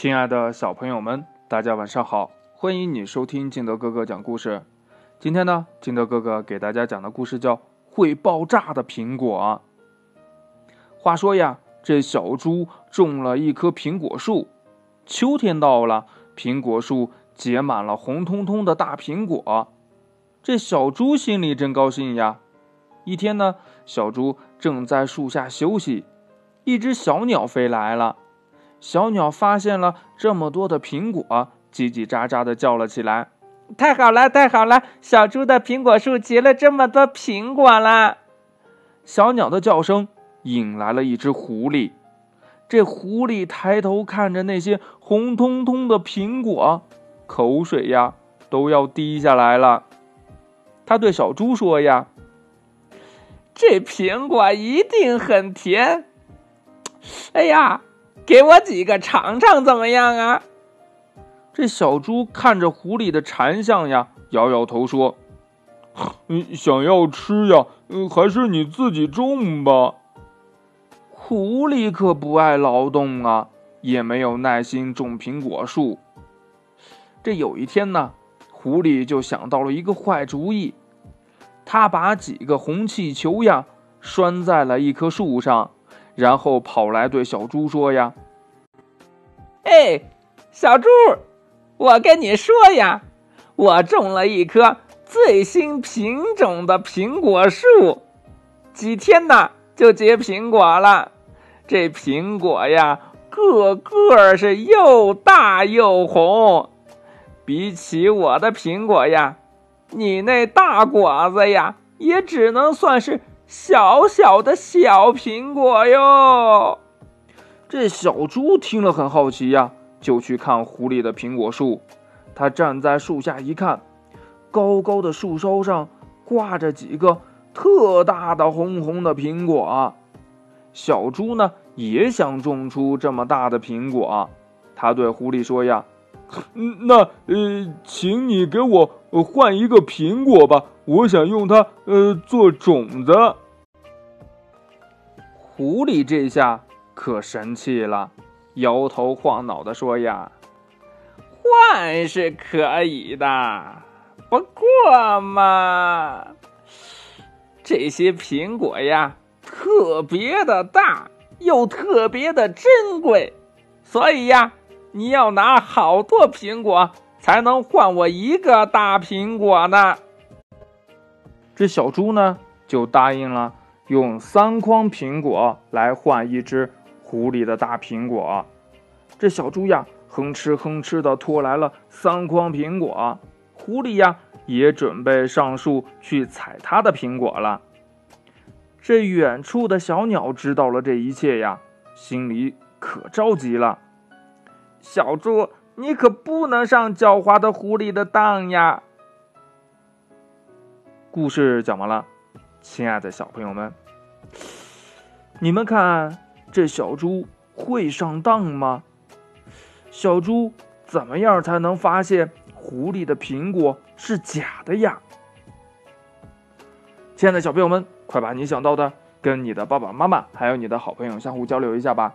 亲爱的小朋友们，大家晚上好！欢迎你收听金德哥哥讲故事。今天呢，金德哥哥给大家讲的故事叫《会爆炸的苹果》。话说呀，这小猪种了一棵苹果树，秋天到了，苹果树结满了红彤彤的大苹果，这小猪心里真高兴呀。一天呢，小猪正在树下休息，一只小鸟飞来了。小鸟发现了这么多的苹果，叽叽喳喳的叫了起来：“太好了，太好了！小猪的苹果树结了这么多苹果了。”小鸟的叫声引来了一只狐狸。这狐狸抬头看着那些红彤彤的苹果，口水呀都要滴下来了。他对小猪说：“呀，这苹果一定很甜。”哎呀！给我几个尝尝怎么样啊？这小猪看着狐狸的馋相呀，摇摇头说：“ 嗯，想要吃呀，还是你自己种吧。”狐狸可不爱劳动啊，也没有耐心种苹果树。这有一天呢，狐狸就想到了一个坏主意，他把几个红气球呀拴在了一棵树上。然后跑来对小猪说：“呀，哎，小猪，我跟你说呀，我种了一棵最新品种的苹果树，几天呢就结苹果了。这苹果呀，个个是又大又红，比起我的苹果呀，你那大果子呀，也只能算是。”小小的小苹果哟，这小猪听了很好奇呀，就去看狐狸的苹果树。他站在树下一看，高高的树梢上挂着几个特大的红红的苹果。小猪呢也想种出这么大的苹果。他对狐狸说：“呀，那呃，请你给我换一个苹果吧。”我想用它，呃，做种子。狐狸这下可生气了，摇头晃脑的说：“呀，换是可以的，不过嘛，这些苹果呀，特别的大，又特别的珍贵，所以呀，你要拿好多苹果才能换我一个大苹果呢。”这小猪呢，就答应了，用三筐苹果来换一只狐狸的大苹果。这小猪呀，哼哧哼哧的拖来了三筐苹果。狐狸呀，也准备上树去采它的苹果了。这远处的小鸟知道了这一切呀，心里可着急了。小猪，你可不能上狡猾的狐狸的当呀！故事讲完了，亲爱的小朋友们，你们看这小猪会上当吗？小猪怎么样才能发现狐狸的苹果是假的呀？亲爱的小朋友们，快把你想到的跟你的爸爸妈妈还有你的好朋友相互交流一下吧。